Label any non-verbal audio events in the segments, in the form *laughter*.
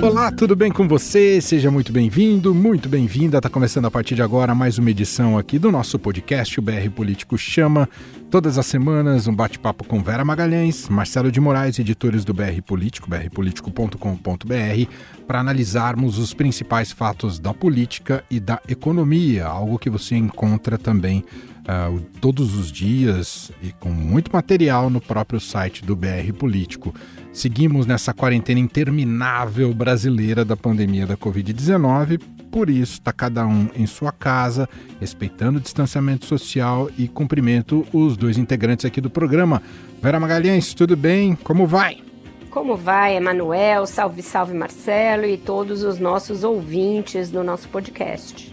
Olá, tudo bem com você? Seja muito bem-vindo, muito bem-vinda. Está começando a partir de agora mais uma edição aqui do nosso podcast, o BR Político Chama. Todas as semanas, um bate-papo com Vera Magalhães, Marcelo de Moraes, editores do BR Político, brpolitico.com.br, para analisarmos os principais fatos da política e da economia, algo que você encontra também uh, todos os dias e com muito material no próprio site do BR Político. Seguimos nessa quarentena interminável brasileira da pandemia da Covid-19, por isso está cada um em sua casa, respeitando o distanciamento social e cumprimento os dois integrantes aqui do programa. Vera Magalhães, tudo bem? Como vai? Como vai, Emanuel? Salve, salve, Marcelo e todos os nossos ouvintes do nosso podcast.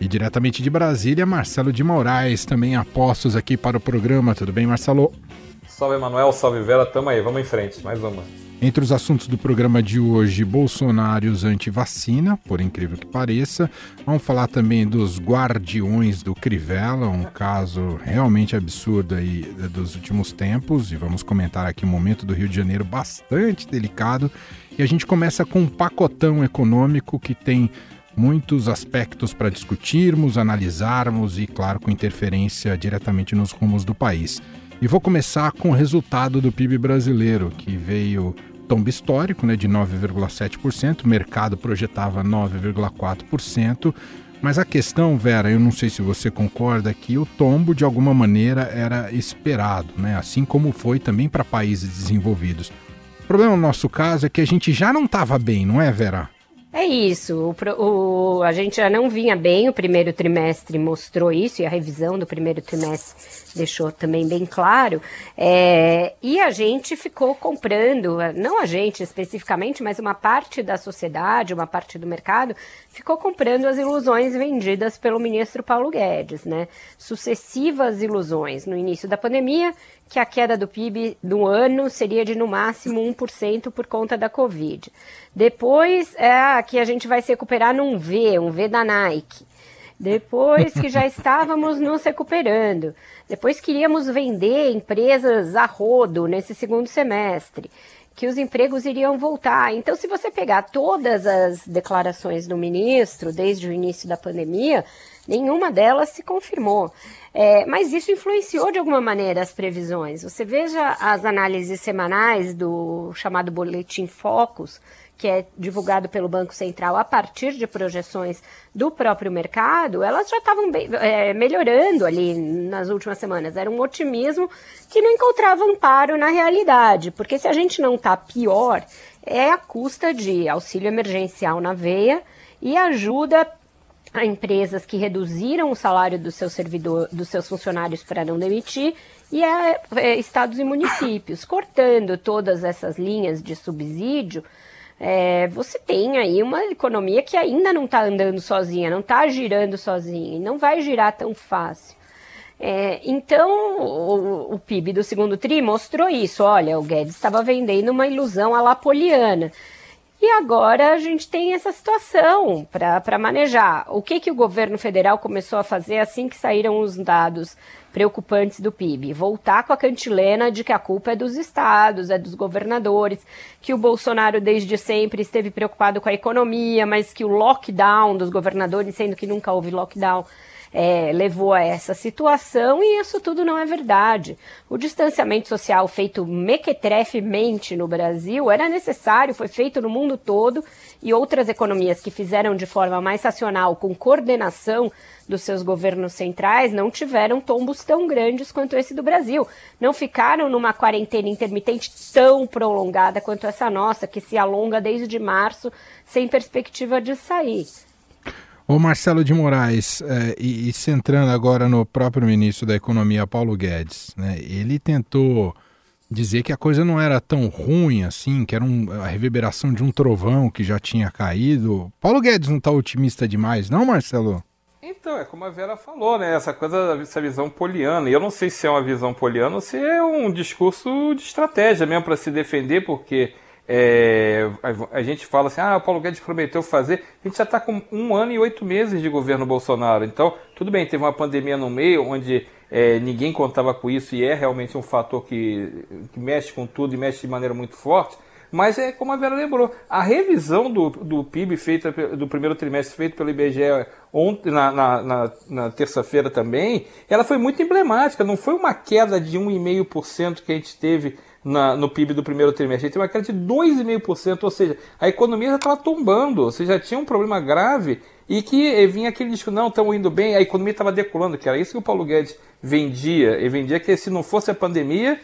E diretamente de Brasília, Marcelo de Moraes, também apostos aqui para o programa. Tudo bem, Marcelo? Salve, Emanuel. Salve, Vera. Tamo aí. Vamos em frente. Mais uma. Entre os assuntos do programa de hoje, Bolsonaros anti-vacina, por incrível que pareça. Vamos falar também dos guardiões do Crivella, um caso realmente absurdo aí dos últimos tempos. E vamos comentar aqui um momento do Rio de Janeiro bastante delicado. E a gente começa com um pacotão econômico que tem muitos aspectos para discutirmos, analisarmos e, claro, com interferência diretamente nos rumos do país. E vou começar com o resultado do PIB brasileiro, que veio tombo histórico né, de 9,7%, o mercado projetava 9,4%. Mas a questão, Vera, eu não sei se você concorda, que o tombo de alguma maneira era esperado, né? assim como foi também para países desenvolvidos. O problema no nosso caso é que a gente já não estava bem, não é, Vera? É isso. O, o, a gente já não vinha bem, o primeiro trimestre mostrou isso, e a revisão do primeiro trimestre deixou também bem claro. É, e a gente ficou comprando, não a gente especificamente, mas uma parte da sociedade, uma parte do mercado, ficou comprando as ilusões vendidas pelo ministro Paulo Guedes, né? Sucessivas ilusões. No início da pandemia, que a queda do PIB no ano seria de no máximo 1% por conta da Covid. Depois é que a gente vai se recuperar num V, um V da Nike. Depois que já *laughs* estávamos nos recuperando. Depois queríamos vender empresas a rodo nesse segundo semestre. Que os empregos iriam voltar. Então, se você pegar todas as declarações do ministro desde o início da pandemia, nenhuma delas se confirmou. É, mas isso influenciou de alguma maneira as previsões. Você veja as análises semanais do chamado Boletim Focus, que é divulgado pelo Banco Central a partir de projeções do próprio mercado, elas já estavam é, melhorando ali nas últimas semanas. Era um otimismo que não encontrava amparo na realidade, porque se a gente não está pior, é a custa de auxílio emergencial na veia e ajuda a empresas que reduziram o salário do seu servidor, dos seus funcionários para não demitir e a, é, estados e municípios, cortando todas essas linhas de subsídio é, você tem aí uma economia que ainda não está andando sozinha, não está girando sozinha, e não vai girar tão fácil. É, então, o, o, PIB do segundo TRI mostrou isso. Olha, o Guedes estava vendendo uma ilusão à lapoliana. E agora a gente tem essa situação para manejar. O que, que o governo federal começou a fazer assim que saíram os dados preocupantes do PIB. Voltar com a cantilena de que a culpa é dos estados, é dos governadores, que o Bolsonaro desde sempre esteve preocupado com a economia, mas que o lockdown dos governadores, sendo que nunca houve lockdown, é, levou a essa situação e isso tudo não é verdade. O distanciamento social feito mequetrefemente no Brasil era necessário, foi feito no mundo todo e outras economias que fizeram de forma mais racional, com coordenação dos seus governos centrais, não tiveram tombos tão grandes quanto esse do Brasil. Não ficaram numa quarentena intermitente tão prolongada quanto essa nossa, que se alonga desde março sem perspectiva de sair. O Marcelo de Moraes, é, e, e, centrando agora no próprio ministro da Economia, Paulo Guedes, né, ele tentou dizer que a coisa não era tão ruim assim, que era um, a reverberação de um trovão que já tinha caído. Paulo Guedes não está otimista demais, não, Marcelo? Então, é como a Vera falou, né? Essa coisa, essa visão poliana. E eu não sei se é uma visão poliana ou se é um discurso de estratégia mesmo para se defender, porque é, a, a, gente fala assim, ah, o Paulo Guedes prometeu fazer. A gente já está com um ano e oito meses de governo Bolsonaro. Então, tudo bem, teve uma pandemia no meio, onde é, ninguém contava com isso e é realmente um fator que, que mexe com tudo e mexe de maneira muito forte. Mas é como a Vera lembrou, a revisão do, do PIB feita do primeiro trimestre feito pelo IBGE ontem, na, na, na, na terça-feira também, ela foi muito emblemática. Não foi uma queda de 1,5% que a gente teve na, no PIB do primeiro trimestre. Gente teve uma queda de 2,5%, ou seja, a economia já estava tombando, seja, já tinha um problema grave e que vinha aquele disco, não, estamos indo bem, a economia estava decolando, que era isso que o Paulo Guedes vendia. E vendia que se não fosse a pandemia,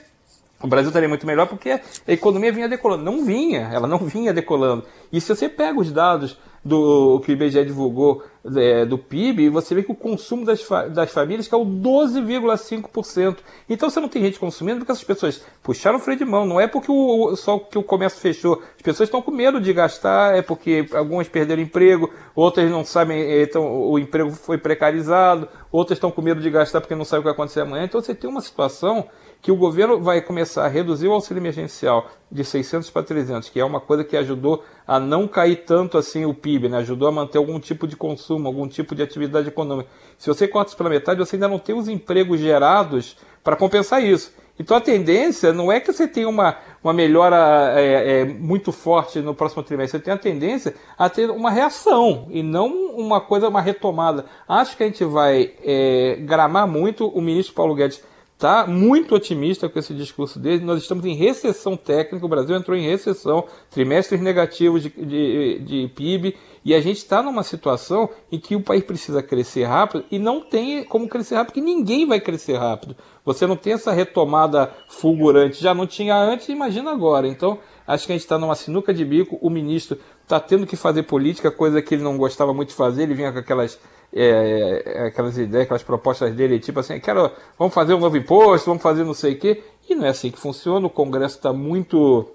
o Brasil estaria muito melhor porque a economia vinha decolando. Não vinha, ela não vinha decolando. E se você pega os dados do que o IBGE divulgou é, do PIB, você vê que o consumo das, das famílias caiu 12,5%. Então você não tem gente consumindo porque essas pessoas puxaram o freio de mão. Não é porque o, só que o comércio fechou. As pessoas estão com medo de gastar, é porque algumas perderam emprego, outras não sabem, então o emprego foi precarizado, outras estão com medo de gastar porque não sabem o que vai acontecer amanhã. Então você tem uma situação que o governo vai começar a reduzir o auxílio emergencial de 600 para 300, que é uma coisa que ajudou a não cair tanto assim o PIB, né? ajudou a manter algum tipo de consumo, algum tipo de atividade econômica. Se você corta isso pela metade, você ainda não tem os empregos gerados para compensar isso. Então a tendência não é que você tenha uma, uma melhora é, é, muito forte no próximo trimestre, você tem a tendência a ter uma reação e não uma coisa, uma retomada. Acho que a gente vai é, gramar muito o ministro Paulo Guedes está muito otimista com esse discurso dele. Nós estamos em recessão técnica, o Brasil entrou em recessão, trimestres negativos de, de, de PIB, e a gente está numa situação em que o país precisa crescer rápido e não tem como crescer rápido, porque ninguém vai crescer rápido. Você não tem essa retomada fulgurante, já não tinha antes, imagina agora. Então, acho que a gente está numa sinuca de bico, o ministro está tendo que fazer política, coisa que ele não gostava muito de fazer, ele vinha com aquelas é, é, aquelas ideias, aquelas propostas dele, tipo assim, quero, vamos fazer um novo imposto, vamos fazer não sei o quê. E não é assim que funciona. O Congresso está muito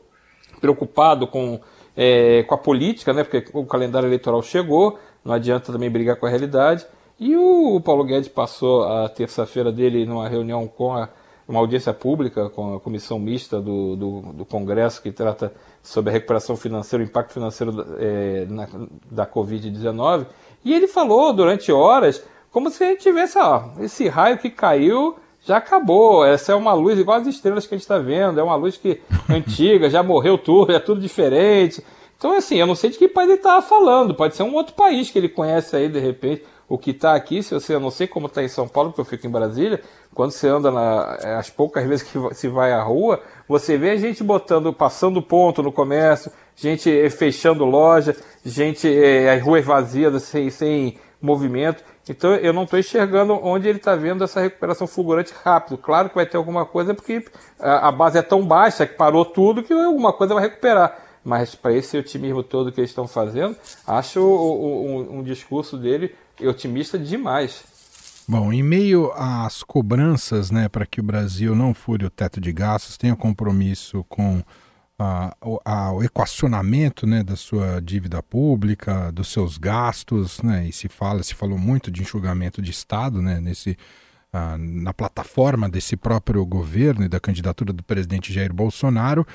preocupado com, é, com a política, né? Porque o calendário eleitoral chegou, não adianta também brigar com a realidade. E o, o Paulo Guedes passou a terça-feira dele numa reunião com a, uma audiência pública com a comissão mista do, do, do Congresso que trata sobre a recuperação financeira, o impacto financeiro é, na, da Covid-19 e ele falou durante horas, como se tivesse, ó, esse raio que caiu já acabou. Essa é uma luz igual as estrelas que a gente está vendo. É uma luz que *laughs* antiga, já morreu tudo, é tudo diferente. Então, assim, eu não sei de que país ele estava falando. Pode ser um outro país que ele conhece aí, de repente. O que está aqui, se você, eu não sei como está em São Paulo, porque eu fico em Brasília, quando você anda na, é, as poucas vezes que se vai à rua, você vê a gente botando, passando ponto no comércio, gente eh, fechando loja, gente, é, as ruas vazias, sem, sem movimento. Então eu não estou enxergando onde ele está vendo essa recuperação fulgurante rápido. Claro que vai ter alguma coisa, porque a, a base é tão baixa que parou tudo que alguma coisa vai recuperar. Mas para esse otimismo todo que eles estão fazendo, acho o, um, um discurso dele otimista demais. Bom, em meio às cobranças né, para que o Brasil não fure o teto de gastos, tenha compromisso com a, a, o equacionamento né, da sua dívida pública, dos seus gastos, né, e se fala, se falou muito de enxugamento de Estado né, nesse, na plataforma desse próprio governo e da candidatura do presidente Jair Bolsonaro.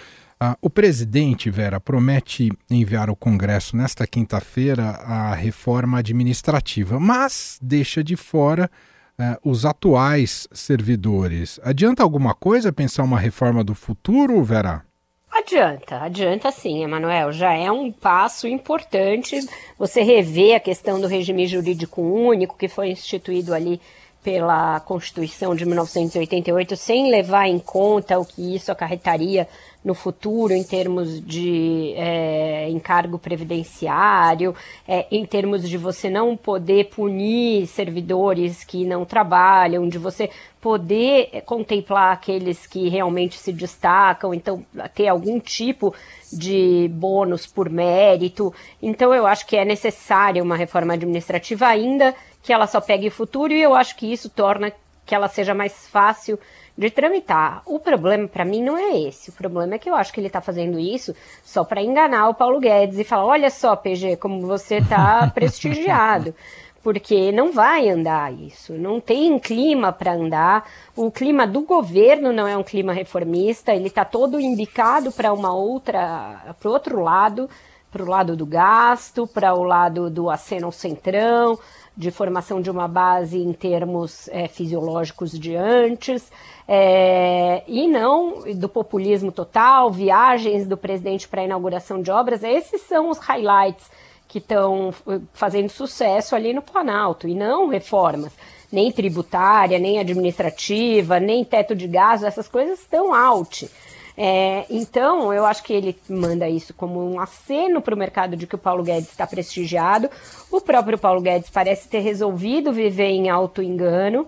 O presidente, Vera, promete enviar ao Congresso nesta quinta-feira a reforma administrativa, mas deixa de fora uh, os atuais servidores. Adianta alguma coisa pensar uma reforma do futuro, Vera? Adianta, adianta sim, Emanuel. Já é um passo importante você rever a questão do regime jurídico único que foi instituído ali pela Constituição de 1988, sem levar em conta o que isso acarretaria no futuro em termos de é, encargo previdenciário, é, em termos de você não poder punir servidores que não trabalham, de você poder contemplar aqueles que realmente se destacam, então ter algum tipo de bônus por mérito. Então eu acho que é necessária uma reforma administrativa ainda que ela só pegue o futuro e eu acho que isso torna que ela seja mais fácil de tramitar. O problema para mim não é esse. O problema é que eu acho que ele está fazendo isso só para enganar o Paulo Guedes e falar: olha só, PG, como você está *laughs* prestigiado. Porque não vai andar isso, não tem clima para andar. O clima do governo não é um clima reformista, ele está todo indicado para uma outra, para outro lado para o lado do gasto, para o lado do aceno ao centrão, de formação de uma base em termos é, fisiológicos de antes, é, e não do populismo total, viagens do presidente para inauguração de obras. Esses são os highlights que estão eh, fazendo sucesso ali no Planalto, e não reformas. Nem tributária, nem administrativa, nem teto de gás, essas coisas estão out. É, então, eu acho que ele manda isso como um aceno para o mercado de que o Paulo Guedes está prestigiado. O próprio Paulo Guedes parece ter resolvido viver em alto engano,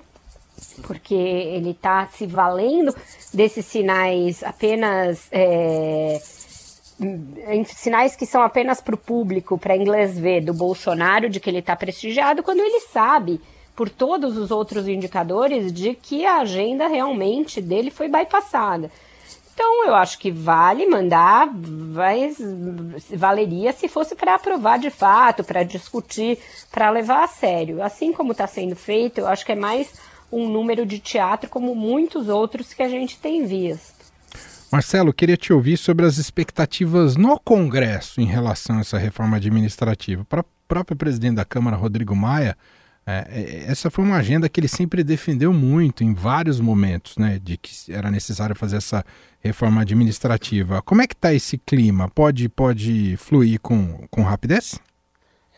porque ele está se valendo desses sinais apenas. É, sinais que são apenas para o público, para inglês ver, do Bolsonaro, de que ele está prestigiado, quando ele sabe, por todos os outros indicadores, de que a agenda realmente dele foi bypassada. Então, eu acho que vale mandar, mas valeria se fosse para aprovar de fato, para discutir, para levar a sério. Assim como está sendo feito, eu acho que é mais um número de teatro, como muitos outros que a gente tem visto. Marcelo, queria te ouvir sobre as expectativas no Congresso em relação a essa reforma administrativa. Para o próprio presidente da Câmara, Rodrigo Maia, é, é, essa foi uma agenda que ele sempre defendeu muito em vários momentos, né, de que era necessário fazer essa reforma administrativa. Como é que está esse clima? Pode, pode fluir com, com rapidez?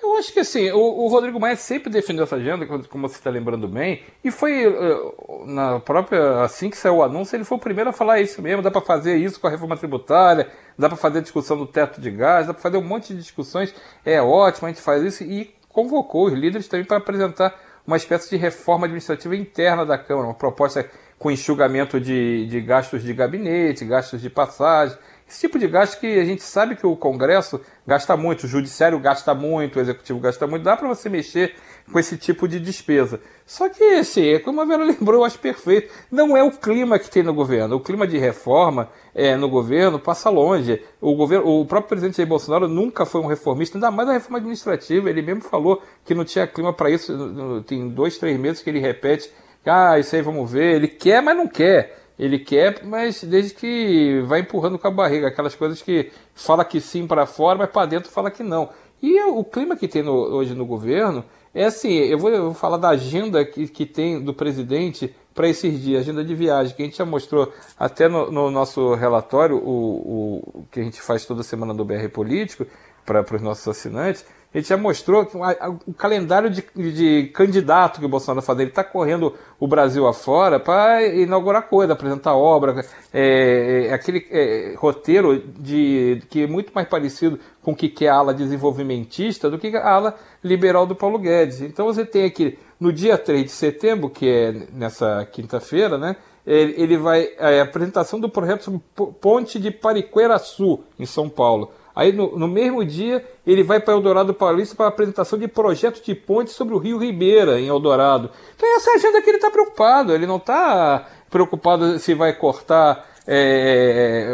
Eu acho que assim, o, o Rodrigo Maia sempre defendeu essa agenda, como você está lembrando bem, e foi uh, na própria, assim que saiu o anúncio, ele foi o primeiro a falar isso mesmo, dá para fazer isso com a reforma tributária, dá para fazer a discussão do teto de gás, dá para fazer um monte de discussões, é ótimo, a gente faz isso, e convocou os líderes também para apresentar uma espécie de reforma administrativa interna da Câmara, uma proposta com enxugamento de, de gastos de gabinete, gastos de passagem, esse tipo de gasto que a gente sabe que o Congresso gasta muito, o Judiciário gasta muito, o Executivo gasta muito, dá para você mexer com esse tipo de despesa. Só que, assim, como a Vera *laughs* lembrou, eu acho perfeito, não é o clima que tem no governo. O clima de reforma é, no governo passa longe. O, governo, o próprio presidente Jair Bolsonaro nunca foi um reformista, ainda mais na reforma administrativa. Ele mesmo falou que não tinha clima para isso. Tem dois, três meses que ele repete: ah, isso aí vamos ver. Ele quer, mas não quer. Ele quer, mas desde que vai empurrando com a barriga, aquelas coisas que fala que sim para fora, mas para dentro fala que não. E o clima que tem no, hoje no governo é assim, eu vou, eu vou falar da agenda que, que tem do presidente para esses dias, agenda de viagem, que a gente já mostrou até no, no nosso relatório, o, o, que a gente faz toda semana do BR Político, para os nossos assinantes, gente já mostrou que o calendário de, de candidato que o Bolsonaro fazer. Ele está correndo o Brasil afora para inaugurar coisa, apresentar obra, é, é, aquele é, roteiro de, que é muito mais parecido com o que é a ala desenvolvimentista do que a ala liberal do Paulo Guedes. Então você tem aqui, no dia 3 de setembro, que é nessa quinta-feira, né? Ele, vai. É, a apresentação do projeto Ponte de Pariqueraçu, em São Paulo Aí no, no mesmo dia ele vai para Eldorado Paulista para apresentação de projeto de ponte sobre o Rio Ribeira, em Eldorado. Então essa é agenda que ele está preocupado. Ele não está preocupado se vai cortar, é,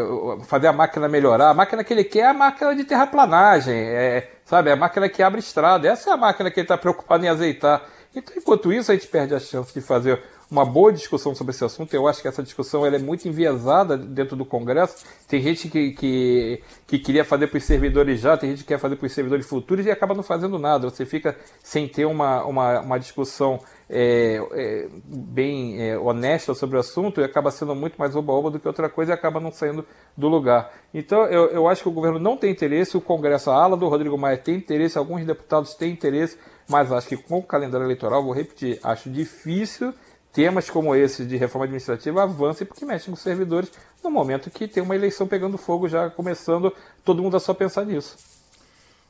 fazer a máquina melhorar. A máquina que ele quer é a máquina de terraplanagem, é, sabe? É a máquina que abre estrada. Essa é a máquina que ele está preocupado em azeitar. Então, enquanto isso, a gente perde a chance de fazer uma boa discussão sobre esse assunto. Eu acho que essa discussão ela é muito enviesada dentro do Congresso. Tem gente que, que, que queria fazer para os servidores já, tem gente que quer fazer para os servidores futuros e acaba não fazendo nada. Você fica sem ter uma, uma, uma discussão é, é, bem é, honesta sobre o assunto e acaba sendo muito mais oba-oba do que outra coisa e acaba não saindo do lugar. Então eu, eu acho que o governo não tem interesse, o Congresso, a ala do Rodrigo Maia tem interesse, alguns deputados têm interesse, mas acho que com o calendário eleitoral, vou repetir, acho difícil temas como esse de reforma administrativa avancem porque mexem com os servidores no momento que tem uma eleição pegando fogo já começando, todo mundo a só pensar nisso.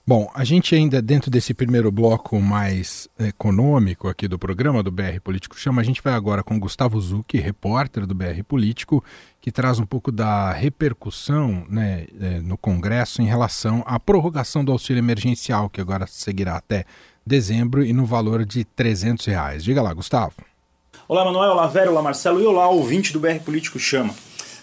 Bom, a gente ainda dentro desse primeiro bloco mais econômico aqui do programa do BR Político Chama, a gente vai agora com Gustavo Zucchi, repórter do BR Político, que traz um pouco da repercussão né, é, no Congresso em relação à prorrogação do auxílio emergencial, que agora seguirá até dezembro e no valor de 300 reais. Diga lá, Gustavo. Olá, Manuel, olá, Vera, olá, Marcelo e olá, ouvinte do BR Político Chama.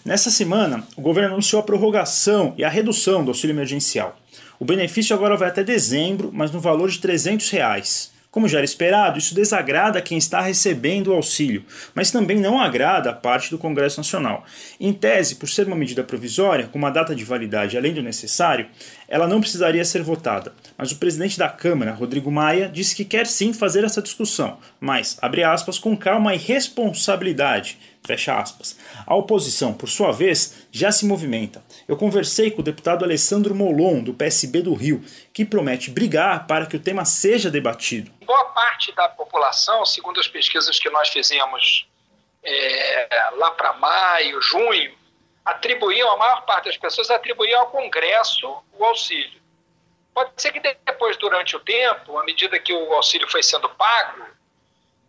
Nessa semana, o governo anunciou a prorrogação e a redução do auxílio emergencial. O benefício agora vai até dezembro, mas no valor de 300 reais. Como já era esperado, isso desagrada quem está recebendo o auxílio, mas também não agrada a parte do Congresso Nacional. Em tese, por ser uma medida provisória, com uma data de validade além do necessário, ela não precisaria ser votada. Mas o presidente da Câmara, Rodrigo Maia, disse que quer sim fazer essa discussão, mas, abre aspas, com calma e responsabilidade Fecha aspas. A oposição, por sua vez, já se movimenta. Eu conversei com o deputado Alessandro Molon, do PSB do Rio, que promete brigar para que o tema seja debatido. Boa parte da população, segundo as pesquisas que nós fizemos é, lá para maio, junho, atribuíam, a maior parte das pessoas atribuíam ao Congresso o auxílio. Pode ser que depois, durante o tempo, à medida que o auxílio foi sendo pago,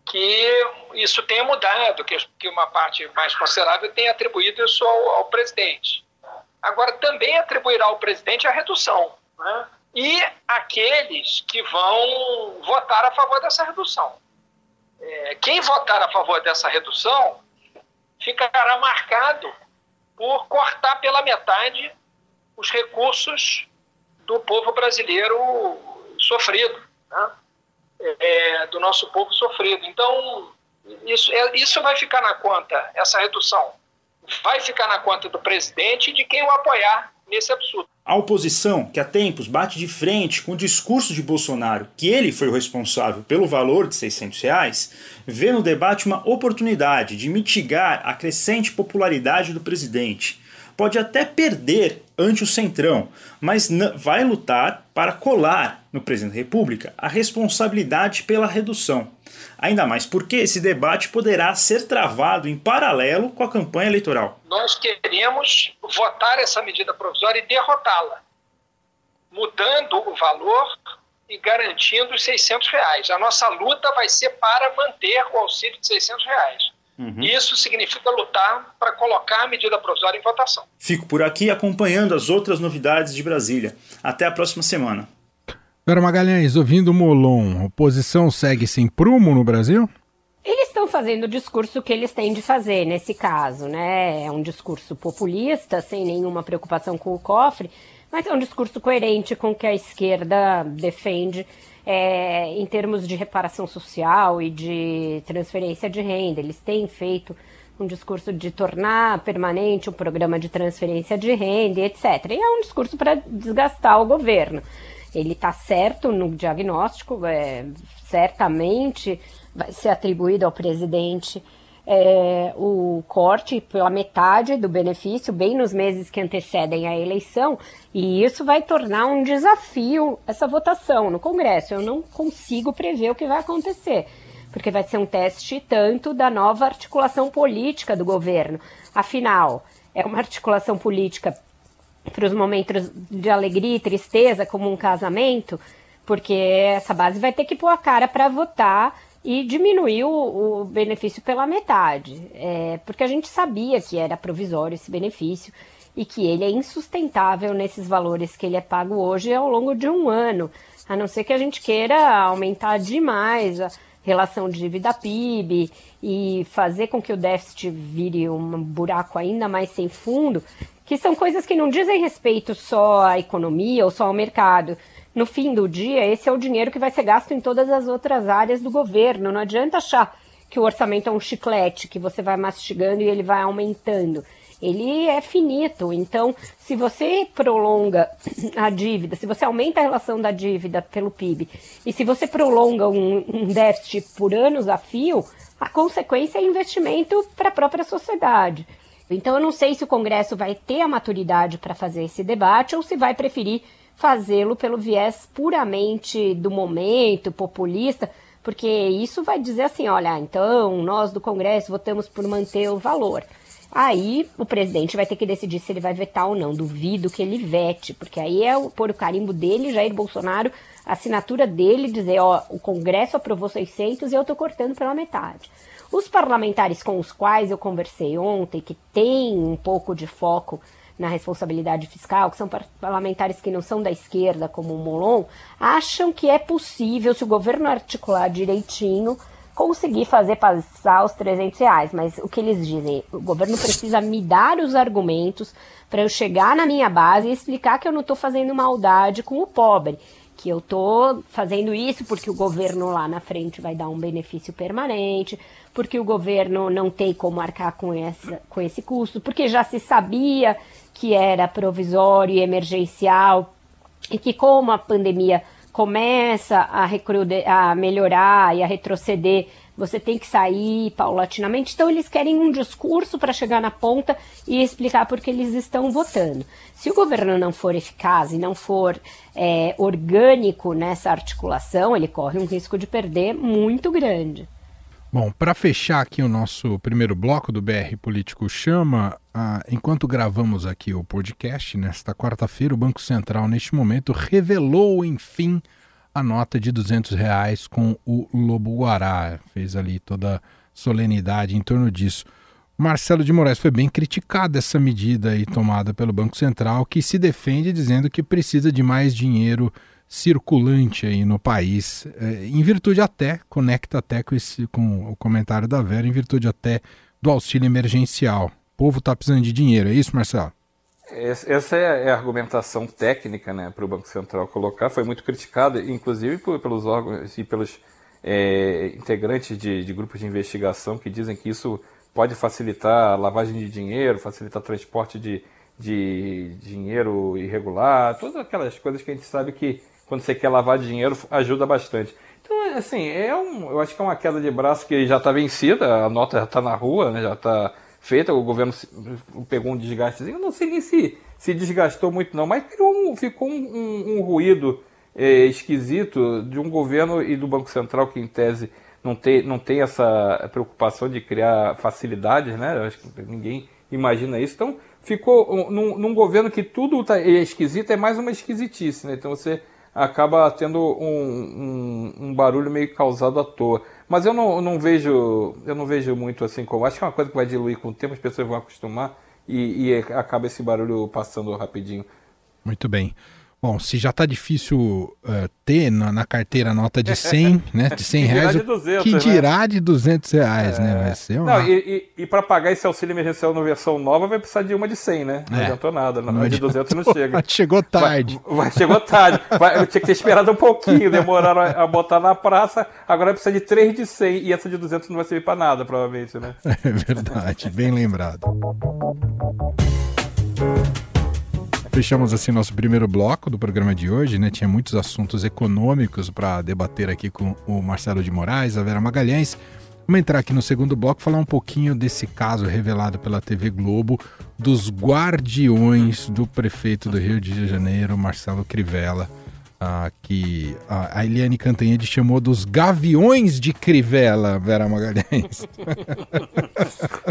que isso tenha mudado, que, uma parte mais considerável tenha atribuído isso ao, ao presidente. Agora, também atribuirá ao presidente a redução. Né? E aqueles que vão votar a favor dessa redução. É, quem votar a favor dessa redução ficará marcado por cortar pela metade os recursos do povo brasileiro sofrido. Né? é, do nosso povo sofrido. Então, isso, é, isso vai ficar na conta, essa redução. Vai ficar na conta do presidente e de quem o apoiar nesse absurdo. A oposição, que há tempos bate de frente com o discurso de Bolsonaro, que ele foi o responsável pelo valor de 600 reais, vê no debate uma oportunidade de mitigar a crescente popularidade do presidente pode até perder ante o Centrão, mas vai lutar para colar no presidente da República a responsabilidade pela redução. Ainda mais porque esse debate poderá ser travado em paralelo com a campanha eleitoral. Nós queremos votar essa medida provisória e derrotá-la, mudando o valor e garantindo os 600 reais. A nossa luta vai ser para manter o auxílio de 600 reais. Uhum. Isso significa lutar para colocar a medida provisória em votação. Fico por aqui acompanhando as outras novidades de Brasília. Até a próxima semana. Vera Magalhães, ouvindo Molon, a oposição segue sem prumo no Brasil? Eles estão fazendo o discurso que eles têm de fazer nesse caso, né? É um discurso populista, sem nenhuma preocupação com o cofre, mas é um discurso coerente com o que a esquerda defende é, em termos de reparação social e de transferência de renda. Eles têm feito um discurso de tornar permanente o programa de transferência de renda, etc. E é um discurso para desgastar o governo. Ele está certo no diagnóstico, é, certamente vai ser atribuído ao presidente é, o corte pela metade do benefício, bem nos meses que antecedem a eleição, e isso vai tornar um desafio essa votação no Congresso. Eu não consigo prever o que vai acontecer, porque vai ser um teste tanto da nova articulação política do governo. Afinal, é uma articulação política para os momentos de alegria e tristeza, como um casamento, porque essa base vai ter que pôr a cara para votar e diminuiu o, benefício pela metade, é, porque a gente sabia que era provisório esse benefício e que ele é insustentável nesses valores que ele é pago hoje ao longo de um ano, a não ser que a gente queira aumentar demais a relação dívida PIB e fazer com que o déficit vire um buraco ainda mais sem fundo, que são coisas que não dizem respeito só à economia ou só ao mercado, no fim do dia, esse é o dinheiro que vai ser gasto em todas as outras áreas do governo. Não adianta achar que o orçamento é um chiclete que você vai mastigando e ele vai aumentando. Ele é finito. Então, se você prolonga a dívida, se você aumenta a relação da dívida pelo PIB e se você prolonga um, um déficit por anos a fio, a consequência é investimento para a própria sociedade. Então, eu não sei se o Congresso vai ter a maturidade para fazer esse debate ou se vai preferir fazê-lo pelo viés puramente do momento, populista, porque isso vai dizer assim: olha, então nós do Congresso votamos por manter o valor. Aí o presidente vai ter que decidir se ele vai vetar ou não. Duvido que ele vete, porque aí é pôr o carimbo dele, Jair Bolsonaro, assinatura dele, dizer: ó, o Congresso aprovou 600 e eu tô cortando pela metade. Os parlamentares com os quais eu conversei ontem, que tem um pouco de foco na responsabilidade fiscal, que são parlamentares que não são da esquerda, como o Molon, acham que é possível, se o governo articular direitinho, conseguir fazer passar os 300 reais. Mas o que eles dizem? O governo precisa me dar os argumentos para eu chegar na minha base e explicar que eu não estou fazendo maldade com o pobre. Que eu tô fazendo isso porque o governo lá na frente vai dar um benefício permanente, porque o governo não tem como arcar com, essa, com esse custo, porque já se sabia que era provisório e emergencial e que como a pandemia começa a, a melhorar e a retroceder, você tem que sair paulatinamente. Então, eles querem um discurso para chegar na ponta e explicar por que eles estão votando. Se o governo não for eficaz e não for é, orgânico nessa articulação, ele corre um risco de perder muito grande. Bom, para fechar aqui o nosso primeiro bloco do BR Político Chama, ah, enquanto gravamos aqui o podcast, nesta quarta-feira, o Banco Central, neste momento, revelou, enfim, a nota de 200 reais com o Lobo Guará. Fez ali toda solenidade em torno disso. Marcelo de Moraes foi bem criticado essa medida aí tomada pelo Banco Central, que se defende dizendo que precisa de mais dinheiro circulante aí no país, é, em virtude até, conecta até com, esse, com o comentário da Vera, em virtude até do auxílio emergencial. O povo está precisando de dinheiro, é isso, Marcelo? Essa é a argumentação técnica né, para o Banco Central colocar, foi muito criticada, inclusive por, pelos órgãos e pelos é, integrantes de, de, grupos de investigação que dizem que isso pode facilitar a lavagem de dinheiro, facilitar transporte de, de dinheiro irregular, todas aquelas coisas que a gente sabe que quando você quer lavar dinheiro ajuda bastante. Então, assim, é um, eu acho que é uma queda de braço que já está vencida, a nota já está na rua, né, já está feita, o governo pegou um desgastezinho, não sei nem se se desgastou muito não, mas um, ficou um, um, um ruído é, esquisito de um governo e do Banco Central que em tese não tem, não tem essa preocupação de criar facilidades, né? Eu acho que ninguém imagina isso. Então ficou num, num governo que tudo tá, é esquisito, é mais uma esquisitice, né? Então você acaba tendo um, um, um barulho meio causado à toa. Mas eu não, não vejo eu não vejo muito assim como. Acho que é uma coisa que vai diluir com o tempo, as pessoas vão acostumar e, e acaba esse barulho passando rapidinho. Muito bem. Bom, se já está difícil uh, ter na, na, carteira nota de 100, *laughs* né? De 100 reais, de 200, que dirá né? de 200 reais, é... né? Vai ser uma... Não, e, e, e para pagar esse auxílio emergencial na versão nova, vai precisar de uma de 100, né? Não é. adiantou nada. Na de 200 não chega. *laughs* chegou tarde. Vai, vai chegou tarde. Vai, eu tinha que ter esperado um pouquinho, demoraram a, a botar na praça, agora precisa de 3 de 100 e essa de 200 não vai servir para nada, provavelmente, né? *laughs* É verdade, bem lembrado. Fechamos assim nosso primeiro bloco do programa de hoje, né? Tinha muitos assuntos econômicos para debater aqui com o Marcelo de Moraes, a Vera Magalhães. Vamos entrar aqui no segundo bloco falar um pouquinho desse caso revelado pela TV Globo dos guardiões do prefeito do Rio de Janeiro, Marcelo Crivella ah, que a Eliane Cantanhede chamou dos gaviões de Crivella, Vera Magalhães.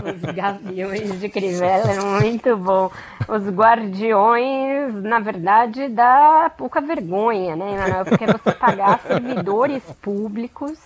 Os gaviões de Crivella é muito bom. Os guardiões, na verdade, dá pouca vergonha, né, Manuel? Porque você pagar servidores públicos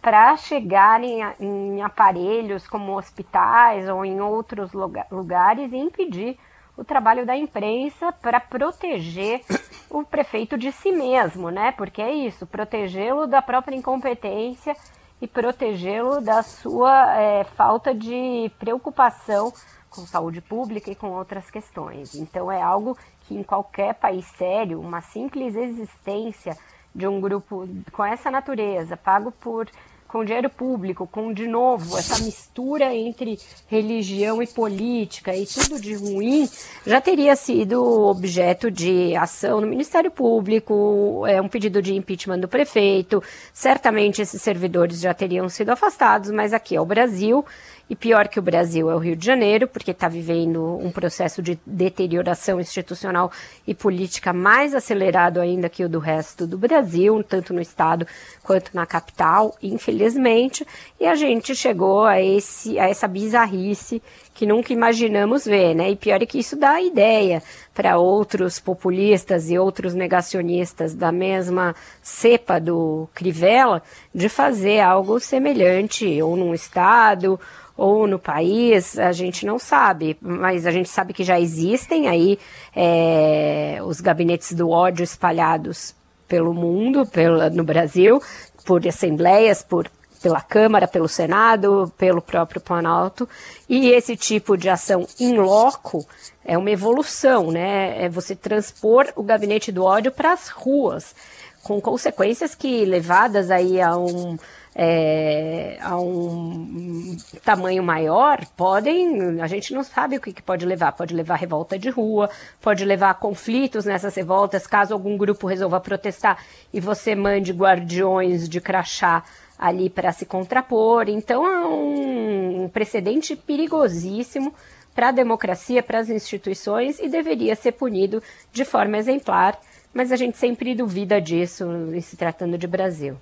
para chegarem em, em aparelhos como hospitais ou em outros lugares e impedir o trabalho da imprensa para proteger o prefeito de si mesmo, né? Porque é isso, protegê-lo da própria incompetência e protegê-lo da sua é, falta de preocupação com saúde pública e com outras questões. Então é algo que em qualquer país sério, uma simples existência de um grupo com essa natureza, pago por com dinheiro público, com, de novo, essa mistura entre religião e política e tudo de ruim, já teria sido objeto de ação no Ministério Público, é um pedido de impeachment do prefeito. Certamente esses servidores já teriam sido afastados, mas aqui é o Brasil e pior que o Brasil é o Rio de Janeiro, porque está vivendo um processo de deterioração institucional e política mais acelerado ainda que o do resto do Brasil, tanto no estado quanto na capital, infelizmente. E a gente chegou a, esse, a essa bizarrice que nunca imaginamos ver, né? E pior é que isso dá ideia para outros populistas e outros negacionistas da mesma cepa do Crivella de fazer algo semelhante ou num estado ou no país, a gente não sabe, mas a gente sabe que já existem aí é, os gabinetes do ódio espalhados pelo mundo, pelo, no Brasil, por assembleias, por pela Câmara, pelo Senado, pelo próprio Planalto, e esse tipo de ação in loco é uma evolução, né? É você transpor o gabinete do ódio para as ruas, com consequências que levadas aí a um é, a um tamanho maior, podem, a gente não sabe o que, que pode levar. Pode levar revolta de rua, pode levar conflitos nessas revoltas, caso algum grupo resolva protestar e você mande guardiões de crachá ali para se contrapor. Então é um, precedente perigosíssimo para a democracia, para as instituições e deveria ser punido de forma exemplar. Mas a gente sempre duvida disso se tratando de Brasil.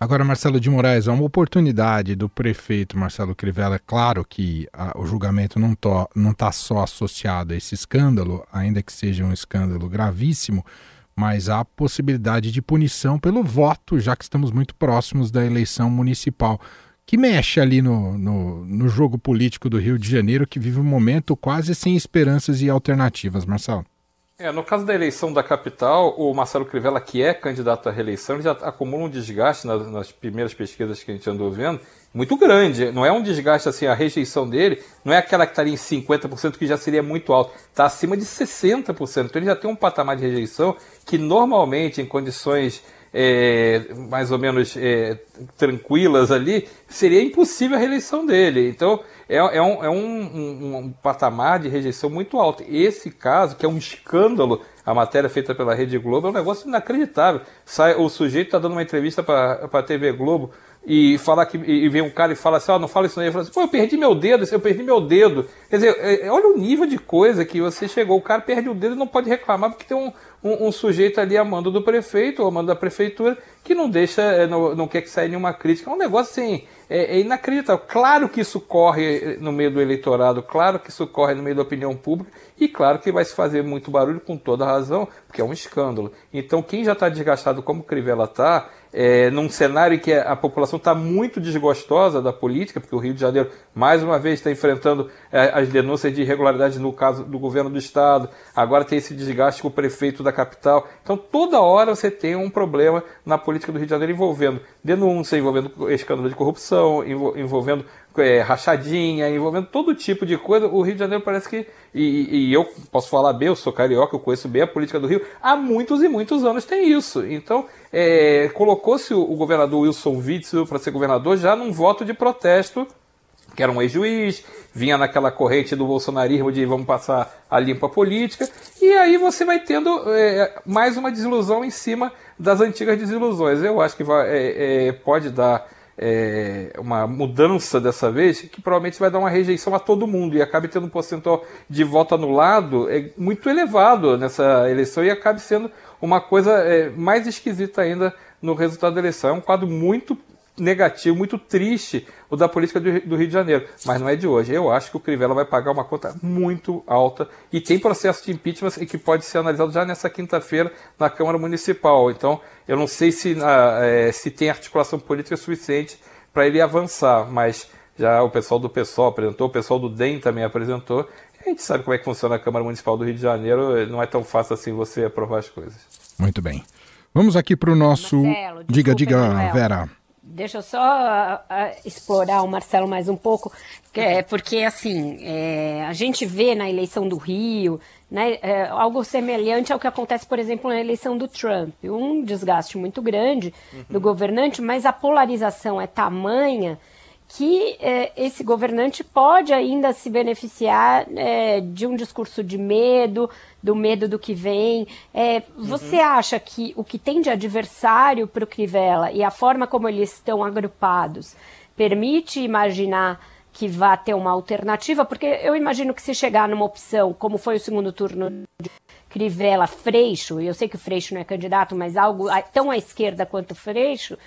Agora, Marcelo de Moraes, é uma oportunidade do prefeito Marcelo Crivella. É claro que a, o julgamento não está só associado a esse escândalo, ainda que seja um escândalo gravíssimo, mas há possibilidade de punição pelo voto, já que estamos muito próximos da eleição municipal, que mexe ali no, no, no jogo político do Rio de Janeiro, que vive um momento quase sem esperanças e alternativas, Marcelo. É, no caso da eleição da capital, o Marcelo Crivella, que é candidato à reeleição, ele já acumula um desgaste nas, nas, primeiras pesquisas que a gente andou vendo, muito grande. Não é um desgaste assim, a rejeição dele não é aquela que estaria em 50%, que já seria muito alto. Está acima de 60%. Então ele já tem um patamar de rejeição que normalmente, em condições é, mais ou menos é, tranquilas ali, seria impossível a reeleição dele. Então, é, é, um, é um, um, um, patamar de rejeição muito alto. Esse caso, que é um escândalo, a matéria feita pela Rede Globo, é um negócio inacreditável. Sai, o sujeito está dando uma entrevista para a TV Globo e falar que e vem um cara e fala assim, ó, oh, não fala isso não, ele fala assim, pô, eu perdi meu dedo, eu perdi meu dedo. Quer dizer, é, é, olha o nível de coisa que você chegou, o cara perde o dedo e não pode reclamar porque tem um, um, um sujeito ali a mando do prefeito ou a mando da prefeitura que não deixa, é, não, não quer que saia nenhuma crítica. É um negócio assim, é, é, inacreditável. Claro que isso corre no meio do eleitorado, claro que isso corre no meio da opinião pública e claro que vai se fazer muito barulho com toda razão, porque é um escândalo. Então quem já está desgastado como Crivella está, é, num cenário em que a população está muito desgostosa da política, porque o Rio de Janeiro, mais uma vez, está enfrentando é, as denúncias de irregularidades no caso do governo do Estado, agora tem esse desgaste com o prefeito da capital. Então, toda hora você tem um problema na política do Rio de Janeiro envolvendo denúncia, envolvendo escândalo de corrupção, envolvendo é, rachadinha, envolvendo todo tipo de coisa. O Rio de Janeiro parece que. E, e, eu posso falar bem, eu sou carioca, eu conheço bem a política do Rio. Há muitos e muitos anos tem isso. Então, é, colocou-se o, governador Wilson Witzel para ser governador já num voto de protesto, que era um ex-juiz, vinha naquela corrente do bolsonarismo de vamos passar a limpa política. E aí você vai tendo é, mais uma desilusão em cima das antigas desilusões. Eu acho que vai, é, é, pode dar é, uma mudança dessa vez que provavelmente vai dar uma rejeição a todo mundo e acabe tendo um percentual de voto anulado é muito elevado nessa eleição e acabe sendo uma coisa é, mais esquisita ainda no resultado da eleição. É um quadro muito negativo, muito triste o da política do, Rio de Janeiro, mas não é de hoje. Eu acho que o Crivella vai pagar uma conta muito alta e tem processo de impeachment que pode ser analisado já nessa quinta-feira na Câmara Municipal. Então, eu não sei se, é, se tem articulação política suficiente para ele avançar, mas já o pessoal do PSOL apresentou, o pessoal do DEM também apresentou. A gente sabe como é que funciona a Câmara Municipal do Rio de Janeiro, não é tão fácil assim você aprovar as coisas. Muito bem. Vamos aqui para o nosso. Marcelo, diga, diga, Vera. Deixa eu só uh, explorar o Marcelo mais um pouco, é, porque assim, é, a gente vê na eleição do Rio né, é, algo semelhante ao que acontece, por exemplo, na eleição do Trump. Um desgaste muito grande uhum. do governante, mas a polarização é tamanha que é, esse governante pode ainda se beneficiar é, de um discurso de medo, do medo do que vem. É, uhum. Você acha que o que tem de adversário para o Crivella e a forma como eles estão agrupados permite imaginar que vá ter uma alternativa? Porque eu imagino que se chegar numa opção, como foi o segundo turno de Crivella Freixo, e eu sei que o Freixo não é candidato, mas algo tão à esquerda quanto o Freixo,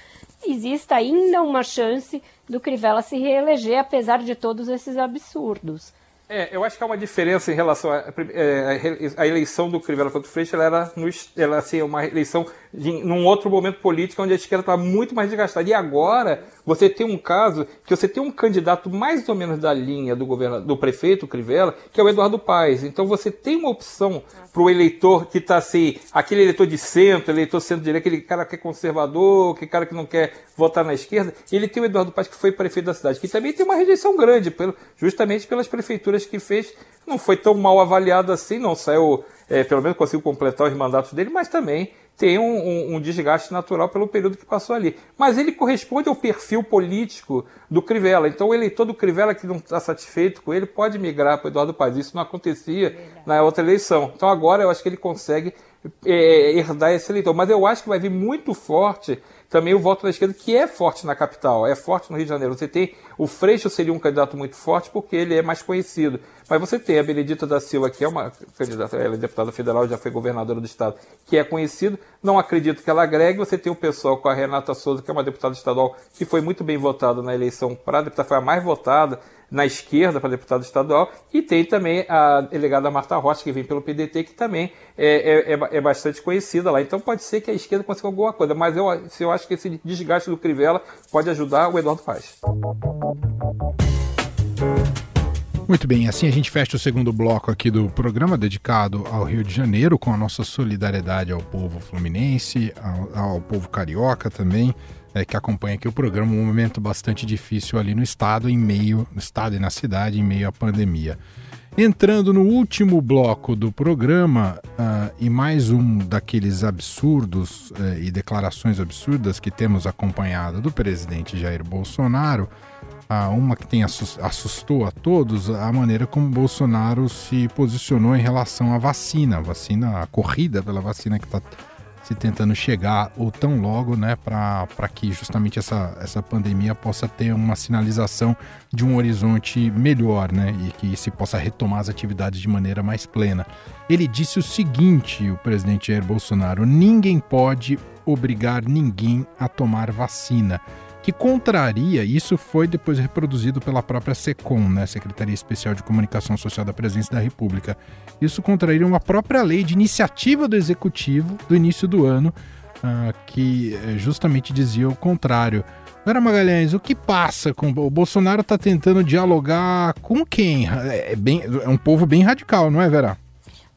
exista ainda uma chance do Crivella se reeleger, apesar de todos esses absurdos. É, eu acho que há uma diferença em relação à é, eleição do Crivella contra o Freixo, ela era, no, ela, assim, uma eleição num outro momento político onde a esquerda está muito mais desgastada. E agora você tem um caso que você tem um candidato mais ou menos da linha do governo, do prefeito Crivella, que é o Eduardo Paes. Então você tem uma opção para o eleitor que está assim, aquele eleitor de centro, eleitor centro-direita, aquele cara que é conservador, aquele cara que não quer votar na esquerda. Ele tem o Eduardo Paes que foi prefeito da cidade, que também tem uma rejeição grande, pelo, justamente pelas prefeituras que fez. Não foi tão mal avaliado assim, não saiu, é, pelo menos conseguiu completar os mandatos dele, mas também tem um, um, um, desgaste natural pelo período que passou ali. Mas ele corresponde ao perfil político do Crivella. Então o eleitor do Crivella que não está satisfeito com ele pode migrar para o Eduardo Paz. Isso não acontecia Verdade. na outra eleição. Então agora eu acho que ele consegue é, herdar esse eleitor. Mas eu acho que vai vir muito forte também o voto da esquerda, que é forte na capital, é forte no Rio de Janeiro. Você tem o Freixo seria um candidato muito forte porque ele é mais conhecido. Mas você tem a Benedita da Silva, que é uma candidata, ela é deputada federal, já foi governadora do estado, que é conhecido. Não acredito que ela agregue. Você tem o pessoal com a Renata Souza, que é uma deputada estadual, que foi muito bem votada na eleição para deputada, foi a mais votada na esquerda para deputado estadual, e tem também a delegada Marta Rocha, que vem pelo PDT, que também é, é, é, é bastante conhecida lá. Então pode ser que a esquerda consiga alguma coisa, mas eu, eu acho que esse desgaste do Crivella pode ajudar o Eduardo Paz. Muito bem, assim a gente fecha o segundo bloco aqui do programa dedicado ao Rio de Janeiro, com a nossa solidariedade ao povo fluminense, ao, ao povo carioca também é, que acompanha aqui o programa, um momento bastante difícil ali no estado, em meio, no estado e na cidade, em meio à pandemia. Entrando no último bloco do programa, uh, e mais um daqueles absurdos uh, e declarações absurdas que temos acompanhado do presidente Jair Bolsonaro, uh, uma que tem assustou a todos, a maneira como Bolsonaro se posicionou em relação à vacina, a vacina, a corrida pela vacina que está se tentando chegar ou tão logo, né, para que justamente essa, essa pandemia possa ter uma sinalização de um horizonte melhor, né, e que se possa retomar as atividades de maneira mais plena. Ele disse o seguinte, o presidente Jair Bolsonaro: ninguém pode obrigar ninguém a tomar vacina que contraria, isso foi depois reproduzido pela própria SECOM, né, Secretaria Especial de Comunicação Social da Presidência da República. Isso contraria uma própria lei de iniciativa do Executivo do início do ano, uh, que eh, justamente dizia o contrário. Vera Magalhães, o que passa com o Bolsonaro está tentando dialogar com quem? É, bem, é um povo bem radical, não é, Vera?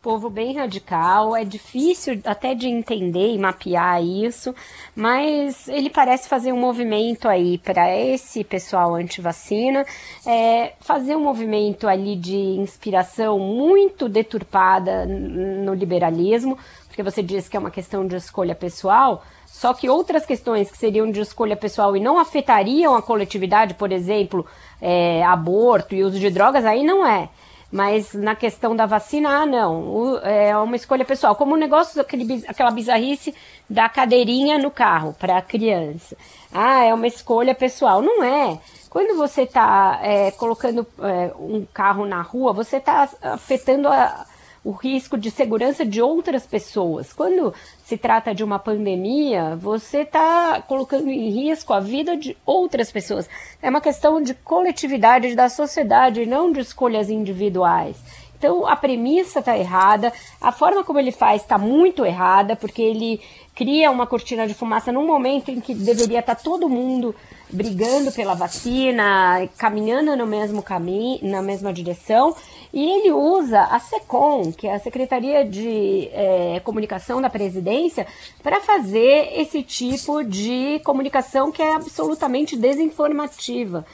Povo bem radical, é difícil até de entender e mapear isso, mas ele parece fazer um movimento aí para esse pessoal anti-vacina, é, fazer um movimento ali de inspiração muito deturpada no liberalismo, porque você diz que é uma questão de escolha pessoal, só que outras questões que seriam de escolha pessoal e não afetariam a coletividade, por exemplo, é, aborto e uso de drogas, aí não é. Mas na questão da vacina, ah, não. O, é uma escolha pessoal. Como o negócio, aquele, aquela bizarrice da cadeirinha no carro para a criança. Ah, é uma escolha pessoal. Não é. Quando você está é, colocando é, um carro na rua, você está afetando a, o risco de segurança de outras pessoas. Quando se trata de uma pandemia, você está colocando em risco a vida de outras pessoas. É uma questão de coletividade da sociedade, não de escolhas individuais. Então a premissa está errada, a forma como ele faz está muito errada, porque ele cria uma cortina de fumaça num momento em que deveria estar tá todo mundo brigando pela vacina, caminhando no mesmo caminho, na mesma direção, e ele usa a SECOM, que é a Secretaria de é, Comunicação da Presidência, para fazer esse tipo de comunicação que é absolutamente desinformativa.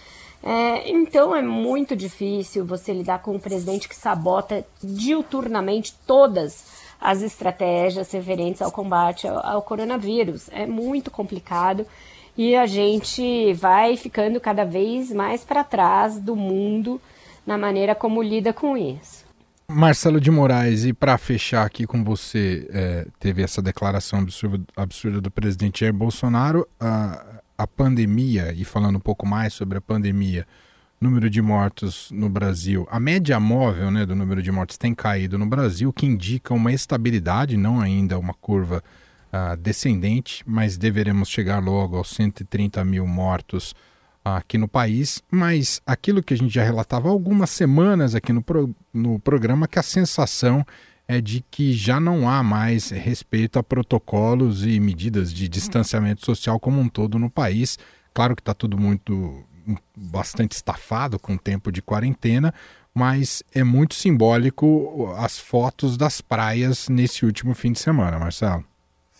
É, então é muito difícil você lidar com um presidente que sabota diuturnamente todas as estratégias referentes ao combate ao, ao coronavírus. É muito complicado e a gente vai ficando cada vez mais para trás do mundo na maneira como lida com isso. Marcelo de Moraes, e para fechar aqui com você, é, teve essa declaração absurda, absurda, do presidente Jair Bolsonaro, a, a pandemia, e falando um pouco mais sobre a pandemia, número de mortos no Brasil, a média móvel né, do número de mortos tem caído no Brasil, que indica uma estabilidade, não ainda uma curva uh, descendente, mas deveremos chegar logo aos 130 mil mortos aqui no país, mas aquilo que a gente já relatava algumas semanas aqui no, pro, no programa, que a sensação é de que já não há mais respeito a protocolos e medidas de distanciamento social como um todo no país. Claro que está tudo muito bastante estafado com o tempo de quarentena, mas é muito simbólico as fotos das praias nesse último fim de semana, Marcelo.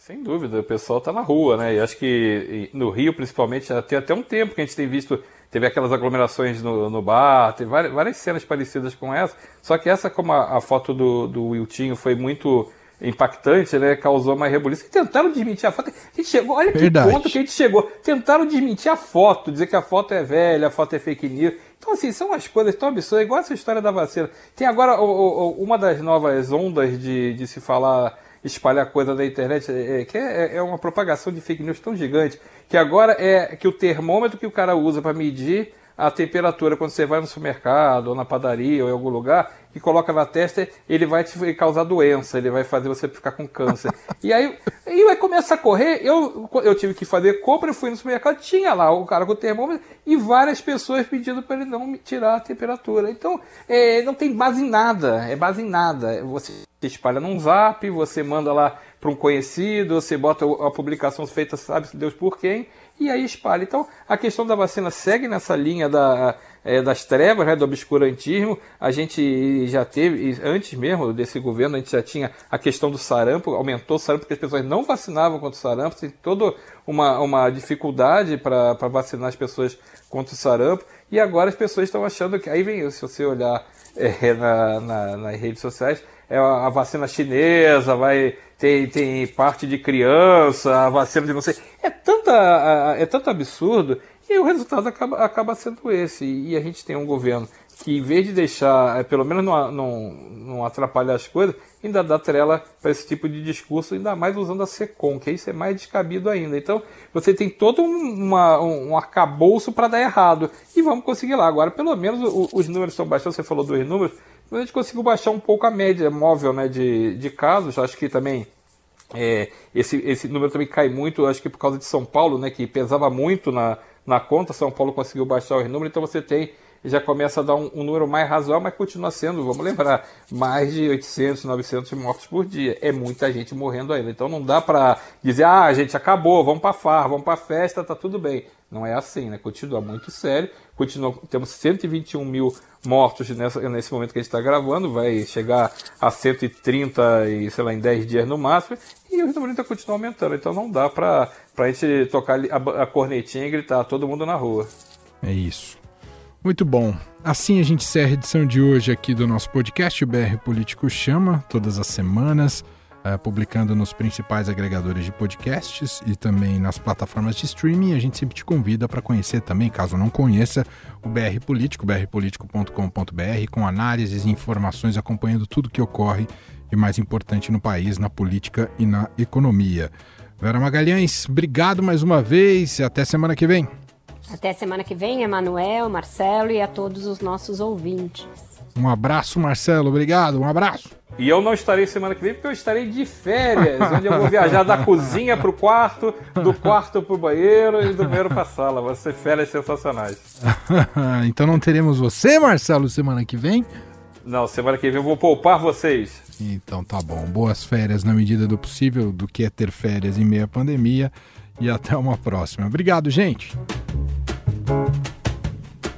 Sem dúvida, o pessoal está na rua, né? E acho que no Rio, principalmente, tem até um tempo que a gente tem visto, teve aquelas aglomerações no, no bar, teve várias, várias, cenas parecidas com essa. Só que essa, como a, a foto do, do Wiltinho foi muito impactante, né? Causou uma rebuliço. Tentaram desmentir a foto. A gente chegou, olha Verdade. que ponto que a gente chegou. Tentaram desmentir a foto, dizer que a foto é velha, a foto é fake news. Então, assim, são as coisas tão absurdas, igual essa história da vacina. Tem agora o, o, uma das novas ondas de, de se falar, espalhar coisa da internet, é, que é, é uma propagação de fake news tão gigante, que agora é que o termômetro que o cara usa para medir a temperatura quando você vai no supermercado, ou na padaria, ou em algum lugar, que coloca na testa, ele vai te causar doença, ele vai fazer você ficar com câncer. *laughs* e aí, e aí começa a correr, eu, eu tive que fazer compra, eu fui no supermercado, tinha lá o cara com o termômetro e várias pessoas pedindo para ele não me tirar a temperatura. Então, é, não tem base em nada, é base em nada. Você espalha num zap, você manda lá para um conhecido, você bota a publicação feita, sabe Deus por quem, e aí espalha. Então, a questão da vacina segue nessa linha da, é, das trevas, né, do obscurantismo. A gente já teve, antes mesmo desse governo, a gente já tinha a questão do sarampo, aumentou o sarampo porque as pessoas não vacinavam contra o sarampo, tem toda uma, uma dificuldade para vacinar as pessoas contra o sarampo. E agora as pessoas estão achando que. Aí vem, se você olhar é, na, na, nas redes sociais, é a vacina chinesa, vai tem, tem parte de criança, vacina de não sei. É, tanta, é tanto absurdo e o resultado acaba, acaba sendo esse. E a gente tem um governo que, em vez de deixar, é, pelo menos não, não, não atrapalhar as coisas, ainda dá trela para esse tipo de discurso, ainda mais usando a SECOM, que isso é mais descabido ainda. Então, você tem todo uma, um, um arcabouço para dar errado. E vamos conseguir lá. Agora, pelo menos os números estão baixando, você falou dos números, a gente conseguiu baixar um pouco a média móvel né, de, de casos. Acho que também é, esse, esse número também cai muito, acho que por causa de São Paulo, né, que pesava muito na, na conta. São Paulo conseguiu baixar os números, então você tem já começa a dar um, um, número mais razoável, mas continua sendo, vamos lembrar, mais de 800, 900 mortos por dia. É muita gente morrendo ainda. Então não dá para dizer, ah, a gente acabou, vamos para farra, vamos para festa, tá tudo bem. Não é assim, né? Continua muito sério. Continua, temos 121 mil mortos nessa, nesse momento que a gente está gravando, vai chegar a 130 e, sei lá, em 10 dias no máximo, e o número ainda continua aumentando. Então não dá para a gente tocar a, a cornetinha e gritar todo mundo na rua. É isso. Muito bom. Assim a gente encerra a edição de hoje aqui do nosso podcast, o BR Político Chama, todas as semanas, uh, publicando nos principais agregadores de podcasts e também nas plataformas de streaming. A gente sempre te convida para conhecer também, caso não conheça, o BR Político, brpolitico.com.br, com análises e informações acompanhando tudo que ocorre de mais importante no país, na política e na economia. Vera Magalhães, obrigado mais uma vez e até semana que vem. Até semana que vem, Emanuel, Marcelo e a todos os nossos ouvintes. Um abraço, Marcelo. Obrigado. Um abraço. E eu não estarei semana que vem porque eu estarei de férias, onde eu vou viajar da cozinha para o quarto, do quarto para o banheiro e do banheiro para a sala. Vão ser férias sensacionais. *laughs* então não teremos você, Marcelo, semana que vem? Não, semana que vem eu vou poupar vocês. Então tá bom. Boas férias na medida do possível, do que é ter férias em meio à pandemia. E até uma próxima. Obrigado, gente.